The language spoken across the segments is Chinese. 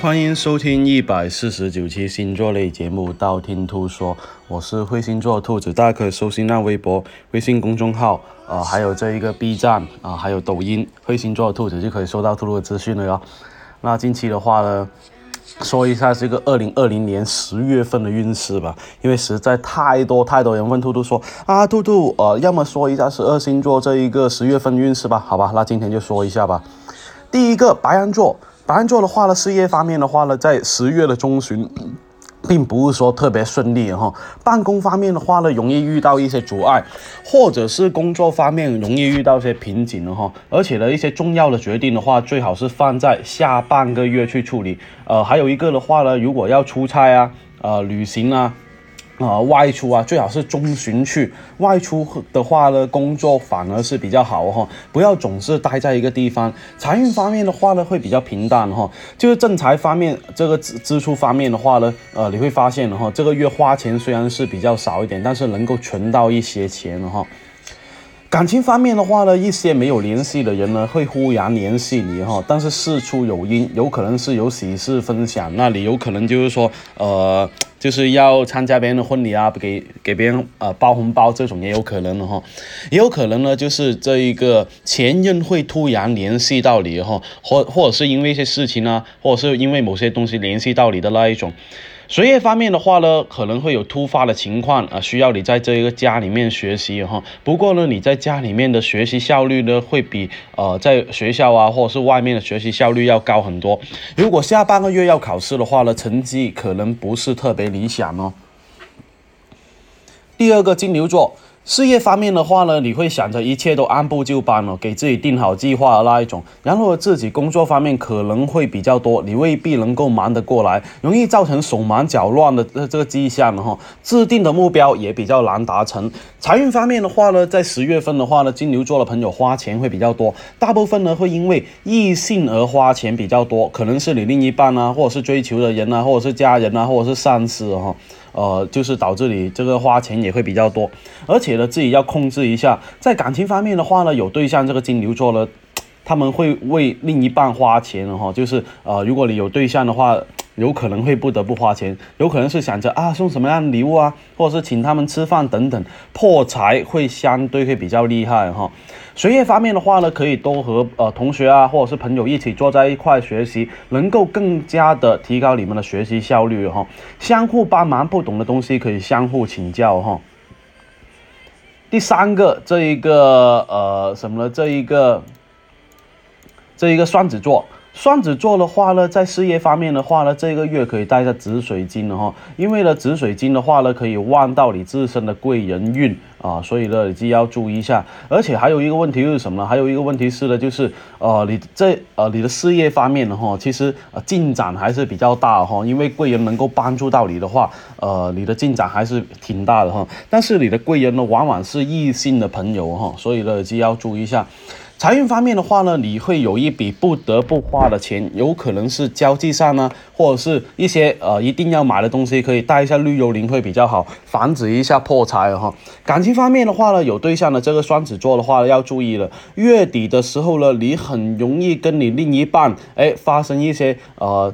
欢迎收听一百四十九期星座类节目《道听途说》，我是会星座兔子，大家可以搜新浪微博、微信公众号，呃，还有这一个 B 站啊、还有抖音“会星座兔子”就可以收到兔兔的资讯了哟。那近期的话呢，说一下这个二零二零年十月份的运势吧，因为实在太多太多人问兔兔说啊，兔兔，呃，要么说一下十二星座这一个十月份运势吧，好吧，那今天就说一下吧。第一个白羊座，白羊座的话呢，事业方面的话呢，在十月的中旬，并不是说特别顺利哈。办公方面的话呢，容易遇到一些阻碍，或者是工作方面容易遇到一些瓶颈的哈。而且呢，一些重要的决定的话，最好是放在下半个月去处理。呃，还有一个的话呢，如果要出差啊，呃，旅行啊。啊，外出啊，最好是中旬去。外出的话呢，工作反而是比较好哈，不要总是待在一个地方。财运方面的话呢，会比较平淡哈。就是正财方面，这个支支出方面的话呢，呃，你会发现哈，这个月花钱虽然是比较少一点，但是能够存到一些钱哈。感情方面的话呢，一些没有联系的人呢，会忽然联系你哈，但是事出有因，有可能是有喜事分享，那你有可能就是说，呃，就是要参加别人的婚礼啊，给给别人呃包红包这种也有可能的哈，也有可能呢，就是这一个前任会突然联系到你哈，或或者是因为一些事情啊，或者是因为某些东西联系到你的那一种。学业方面的话呢，可能会有突发的情况啊，需要你在这一个家里面学习哈。不过呢，你在家里面的学习效率呢，会比呃在学校啊或者是外面的学习效率要高很多。如果下半个月要考试的话呢，成绩可能不是特别理想哦。第二个金牛座。事业方面的话呢，你会想着一切都按部就班了，给自己定好计划的那一种。然后自己工作方面可能会比较多，你未必能够忙得过来，容易造成手忙脚乱的这这个迹象哈。制定的目标也比较难达成。财运方面的话呢，在十月份的话呢，金牛座的朋友花钱会比较多，大部分呢会因为异性而花钱比较多，可能是你另一半啊，或者是追求的人啊，或者是家人啊，或者是上司哈。呃，就是导致你这个花钱也会比较多，而且呢，自己要控制一下。在感情方面的话呢，有对象这个金牛座呢，他们会为另一半花钱哈，就是呃，如果你有对象的话。有可能会不得不花钱，有可能是想着啊送什么样的礼物啊，或者是请他们吃饭等等，破财会相对会比较厉害哈。学业方面的话呢，可以多和呃同学啊或者是朋友一起坐在一块学习，能够更加的提高你们的学习效率哈。相互帮忙，不懂的东西可以相互请教哈。第三个这一个呃什么呢？这一个这一个双子座。双子座的话呢，在事业方面的话呢，这个月可以带下紫水晶的哈，因为呢，紫水晶的话呢，可以旺到你自身的贵人运啊，所以呢，你就要注意一下。而且还有一个问题是什么呢？还有一个问题是呢，就是呃，你这呃，你的事业方面的哈，其实呃进展还是比较大哈，因为贵人能够帮助到你的话，呃，你的进展还是挺大的哈。但是你的贵人呢，往往是异性的朋友哈，所以呢，就要注意一下。财运方面的话呢，你会有一笔不得不花的钱，有可能是交际上呢，或者是一些呃一定要买的东西，可以带一下绿幽灵会比较好，防止一下破财哈。感情方面的话呢，有对象的这个双子座的话要注意了，月底的时候呢，你很容易跟你另一半哎发生一些呃。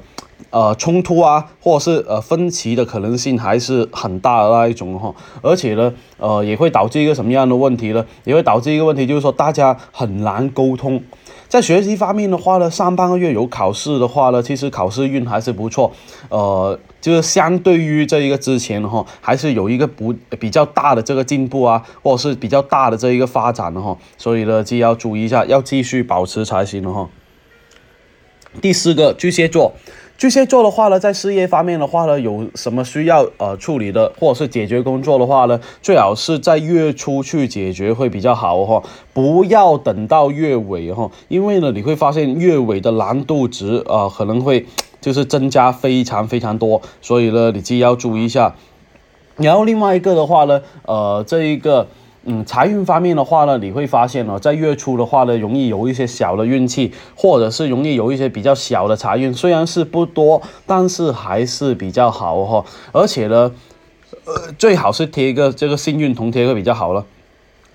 呃，冲突啊，或者是呃分歧的可能性还是很大的那一种哈，而且呢，呃，也会导致一个什么样的问题呢？也会导致一个问题，就是说大家很难沟通。在学习方面的话呢，上半个月有考试的话呢，其实考试运还是不错，呃，就是相对于这一个之前哈，还是有一个不比较大的这个进步啊，或者是比较大的这一个发展的哈，所以呢，就要注意一下，要继续保持才行了哈。第四个巨蟹座。巨蟹座的话呢，在事业方面的话呢，有什么需要呃处理的，或者是解决工作的话呢，最好是在月初去解决会比较好哈，不要等到月尾哈，因为呢，你会发现月尾的难度值啊可能会就是增加非常非常多，所以呢，你就要注意一下。然后另外一个的话呢，呃，这一个。嗯，财运方面的话呢，你会发现哦，在月初的话呢，容易有一些小的运气，或者是容易有一些比较小的财运，虽然是不多，但是还是比较好哈。而且呢，呃，最好是贴一个这个幸运铜贴会比较好了。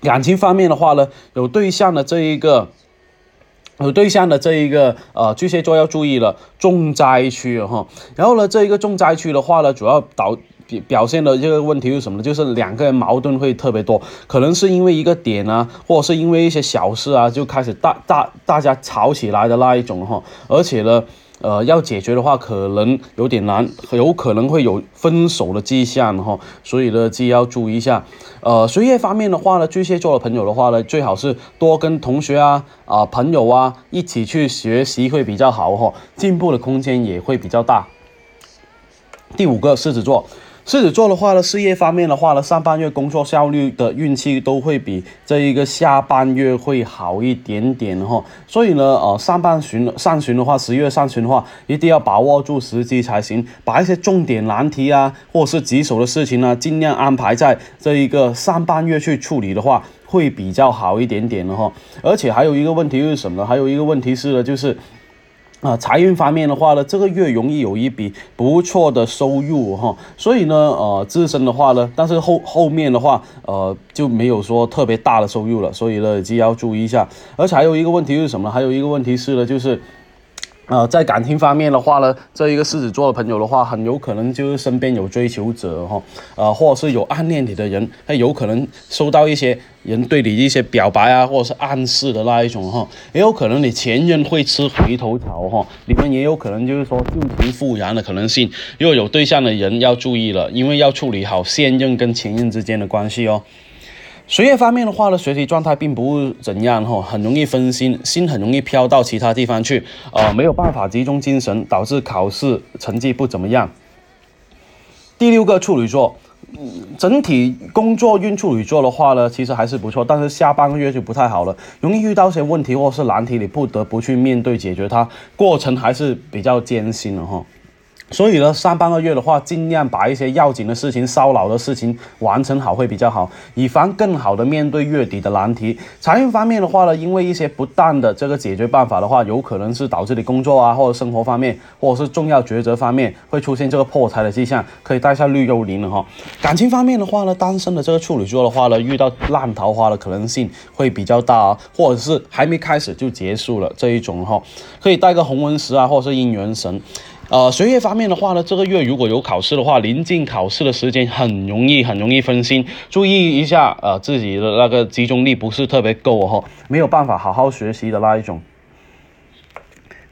感情方面的话呢，有对象的这一个。有对象的这一个呃巨蟹座要注意了，重灾区哈。然后呢，这一个重灾区的话呢，主要导表现的这个问题是什么呢？就是两个人矛盾会特别多，可能是因为一个点啊，或者是因为一些小事啊，就开始大大大家吵起来的那一种哈。而且呢。呃，要解决的话可能有点难，有可能会有分手的迹象哈，所以呢，既要注意一下。呃，学业方面的话呢，巨蟹座的朋友的话呢，最好是多跟同学啊、啊朋友啊一起去学习会比较好哈，进步的空间也会比较大。第五个，狮子座。狮子座的话呢，事业方面的话呢，上半月工作效率的运气都会比这一个下半月会好一点点哈。所以呢，呃，上半旬上旬的话，十月上旬的话，一定要把握住时机才行，把一些重点难题啊，或是棘手的事情呢，尽量安排在这一个上半月去处理的话，会比较好一点点的哈。而且还有一个问题是什么呢？还有一个问题是呢，就是。啊，财运方面的话呢，这个月容易有一笔不错的收入哈，所以呢，呃，自身的话呢，但是后后面的话，呃，就没有说特别大的收入了，所以呢，就要注意一下。而且还有一个问题是什么？还有一个问题是呢，就是。呃，在感情方面的话呢，这一个狮子座的朋友的话，很有可能就是身边有追求者哈，呃，或者是有暗恋你的人，他有可能收到一些人对你一些表白啊，或者是暗示的那一种哈，也有可能你前任会吃回头草哈，你们也有可能就是说旧情复燃的可能性。如果有对象的人要注意了，因为要处理好现任跟前任之间的关系哦。学业方面的话呢，学习状态并不怎样哈，很容易分心，心很容易飘到其他地方去，呃，没有办法集中精神，导致考试成绩不怎么样。第六个处女座，整体工作运处女座的话呢，其实还是不错，但是下半个月就不太好了，容易遇到些问题或是难题，你不得不去面对解决它，过程还是比较艰辛的哈。所以呢，上半个月的话，尽量把一些要紧的事情、烧脑的事情完成好会比较好，以防更好的面对月底的难题。财运方面的话呢，因为一些不当的这个解决办法的话，有可能是导致你工作啊或者生活方面，或者是重要抉择方面会出现这个破财的迹象，可以带下绿幽灵了哈。感情方面的话呢，单身的这个处女座的话呢，遇到烂桃花的可能性会比较大啊，或者是还没开始就结束了这一种哈，可以带个红纹石啊，或者是姻缘神。呃，学业方面的话呢，这个月如果有考试的话，临近考试的时间很容易很容易分心，注意一下，呃，自己的那个集中力不是特别够哈，没有办法好好学习的那一种。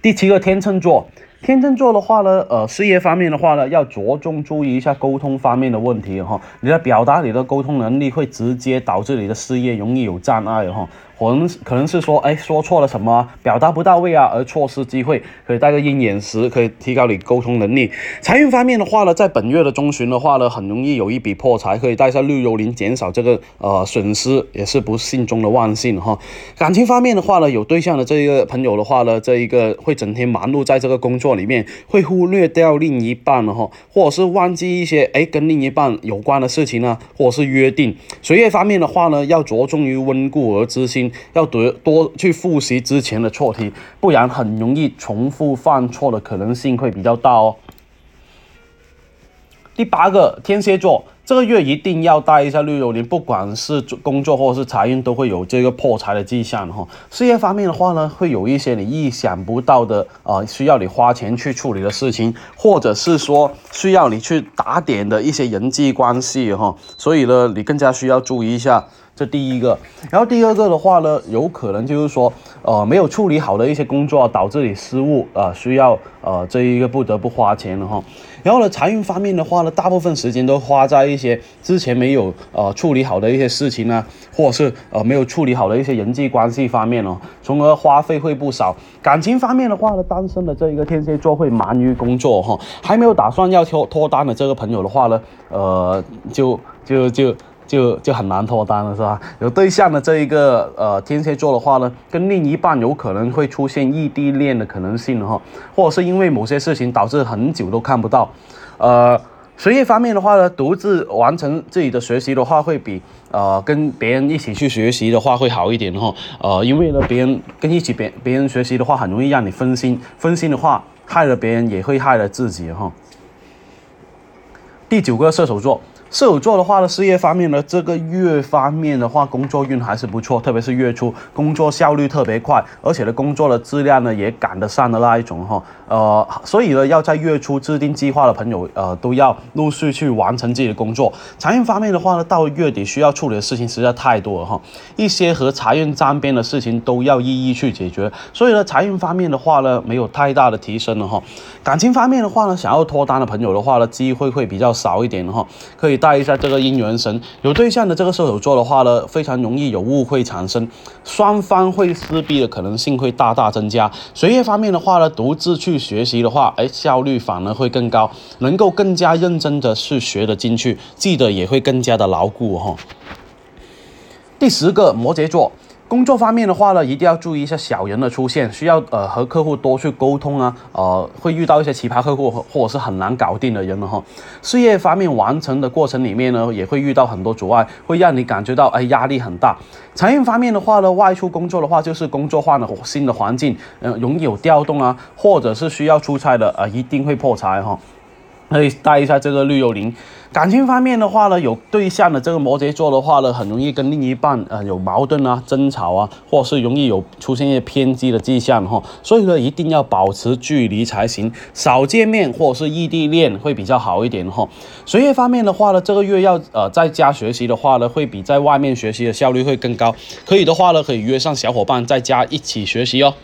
第七个天秤座。天秤座的话呢，呃，事业方面的话呢，要着重注意一下沟通方面的问题哈。你的表达，你的沟通能力会直接导致你的事业容易有障碍哈。可能可能是说，哎，说错了什么，表达不到位啊，而错失机会，可以带个鹰眼石，可以提高你沟通能力。财运方面的话呢，在本月的中旬的话呢，很容易有一笔破财，可以带上绿幽灵，减少这个呃损失，也是不幸中的万幸哈。感情方面的话呢，有对象的这一个朋友的话呢，这一个会整天忙碌在这个工作里面，会忽略掉另一半了哈，或者是忘记一些哎跟另一半有关的事情呢，或者是约定。学业方面的话呢，要着重于温故而知新。要多多去复习之前的错题，不然很容易重复犯错的可能性会比较大哦。第八个天蝎座，这个月一定要带一下绿幽灵，不管是工作或者是财运，都会有这个破财的迹象哈。事业方面的话呢，会有一些你意想不到的啊，需要你花钱去处理的事情，或者是说需要你去打点的一些人际关系哈。所以呢，你更加需要注意一下。这第一个，然后第二个的话呢，有可能就是说，呃，没有处理好的一些工作，导致你失误啊，需要呃这一个不得不花钱了哈。然后呢，财运方面的话呢，大部分时间都花在一些之前没有呃处理好的一些事情呢，或者是呃没有处理好的一些人际关系方面哦，从而花费会不少。感情方面的话呢，单身的这一个天蝎座会忙于工作哈，还没有打算要脱脱单的这个朋友的话呢，呃，就就就。就就很难脱单了，是吧？有对象的这一个呃天蝎座的话呢，跟另一半有可能会出现异地恋的可能性哈，或者是因为某些事情导致很久都看不到。呃，学业方面的话呢，独自完成自己的学习的话，会比呃跟别人一起去学习的话会好一点哈。呃，因为呢，别人跟一起别别人学习的话，很容易让你分心，分心的话害了别人，也会害了自己哈。第九个射手座。射手座的话呢，事业方面呢，这个月方面的话，工作运还是不错，特别是月初，工作效率特别快，而且呢，工作的质量呢也赶得上的那一种哈。呃，所以呢，要在月初制定计划的朋友，呃，都要陆续去完成自己的工作。财运方面的话呢，到月底需要处理的事情实在太多了哈，一些和财运沾边的事情都要一一去解决。所以呢，财运方面的话呢，没有太大的提升了哈。感情方面的话呢，想要脱单的朋友的话呢，机会会比较少一点哈，可以。带一下这个姻缘神，有对象的这个射手座的话呢，非常容易有误会产生，双方会撕逼的可能性会大大增加。学业方面的话呢，独自去学习的话，哎，效率反而会更高，能够更加认真的去学的进去，记得也会更加的牢固哈。第十个摩羯座。工作方面的话呢，一定要注意一下小人的出现，需要呃和客户多去沟通啊，呃会遇到一些奇葩客户或者是很难搞定的人了哈。事业方面完成的过程里面呢，也会遇到很多阻碍，会让你感觉到哎压力很大。财运方面的话呢，外出工作的话就是工作换了新的环境，嗯容易有调动啊，或者是需要出差的啊，一定会破财哈。可以带一下这个绿幽灵。感情方面的话呢，有对象的这个摩羯座的话呢，很容易跟另一半呃有矛盾啊、争吵啊，或是容易有出现一些偏激的迹象哈。所以呢，一定要保持距离才行，少见面或者是异地恋会比较好一点哈。学业方面的话呢，这个月要呃在家学习的话呢，会比在外面学习的效率会更高。可以的话呢，可以约上小伙伴在家一起学习哦。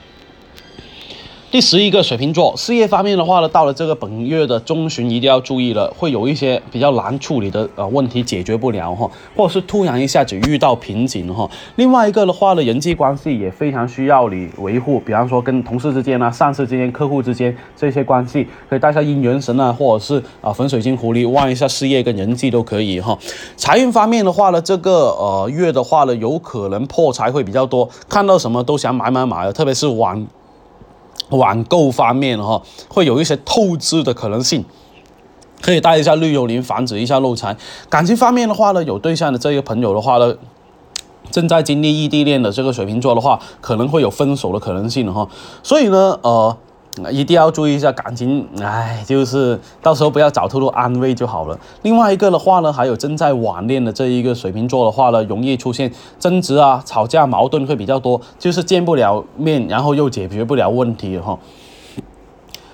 第十一个水瓶座，事业方面的话呢，到了这个本月的中旬，一定要注意了，会有一些比较难处理的呃问题解决不了哈，或者是突然一下子遇到瓶颈哈。另外一个的话呢，人际关系也非常需要你维护，比方说跟同事之间啊、上司之间、客户之间这些关系，可以带下姻缘神啊，或者是啊粉水晶狐狸望一下事业跟人际都可以哈。财运方面的话呢，这个呃月的话呢，有可能破财会比较多，看到什么都想买买买的，特别是晚。网购方面哈，会有一些透支的可能性，可以带一下绿幽灵，防止一下漏财。感情方面的话呢，有对象的这个朋友的话呢，正在经历异地恋的这个水瓶座的话，可能会有分手的可能性哈。所以呢，呃。一定要注意一下感情，哎，就是到时候不要找太多安慰就好了。另外一个的话呢，还有正在网恋的这一个水瓶座的话呢，容易出现争执啊、吵架、矛盾会比较多，就是见不了面，然后又解决不了问题哈。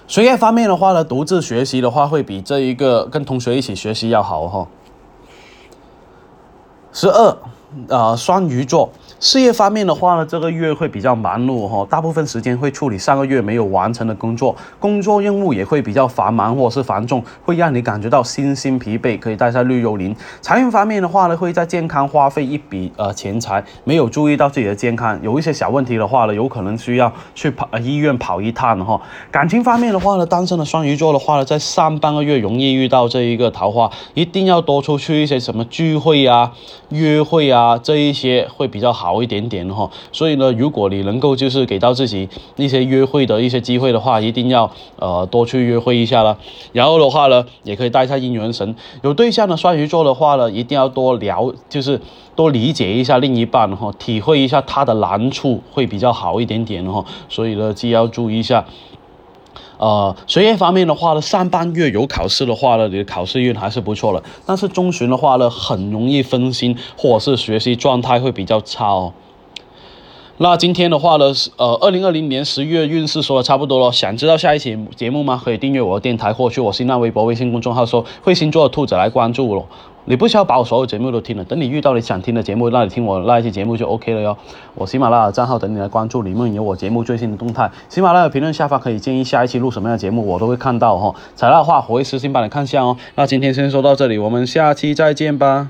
学业方面的话呢，独自学习的话会比这一个跟同学一起学习要好哈。十二，呃，双鱼座。事业方面的话呢，这个月会比较忙碌哈，大部分时间会处理上个月没有完成的工作，工作任务也会比较繁忙或是繁重，会让你感觉到身心疲惫。可以带下绿幽灵。财运方面的话呢，会在健康花费一笔呃钱财，没有注意到自己的健康，有一些小问题的话呢，有可能需要去跑医院跑一趟哈。感情方面的话呢，单身的双鱼座的话呢，在上半个月容易遇到这一个桃花，一定要多出去一些什么聚会啊、约会啊这一些会比较好。好一点点哈，所以呢，如果你能够就是给到自己一些约会的一些机会的话，一定要呃多去约会一下了。然后的话呢，也可以带一下姻缘神。有对象的双鱼座的话呢，一定要多聊，就是多理解一下另一半哈，体会一下他的难处会比较好一点点哈。所以呢，既要注意一下。呃，学业方面的话呢，上半月有考试的话呢，你的考试运还是不错的。但是中旬的话呢，很容易分心，或者是学习状态会比较差哦。那今天的话呢，呃，二零二零年十月运势说的差不多了。想知道下一期节目吗？可以订阅我的电台，或去我新浪微博、微信公众号说“会星座的兔子”来关注我。你不需要把我所有节目都听了，等你遇到你想听的节目，那你听我那一期节目就 OK 了哟。我喜马拉雅账号等你来关注，里面有我节目最新的动态。喜马拉雅评论下方可以建议下一期录什么样的节目，我都会看到哈。材料的话我会私信帮你看下哦。那今天先说到这里，我们下期再见吧。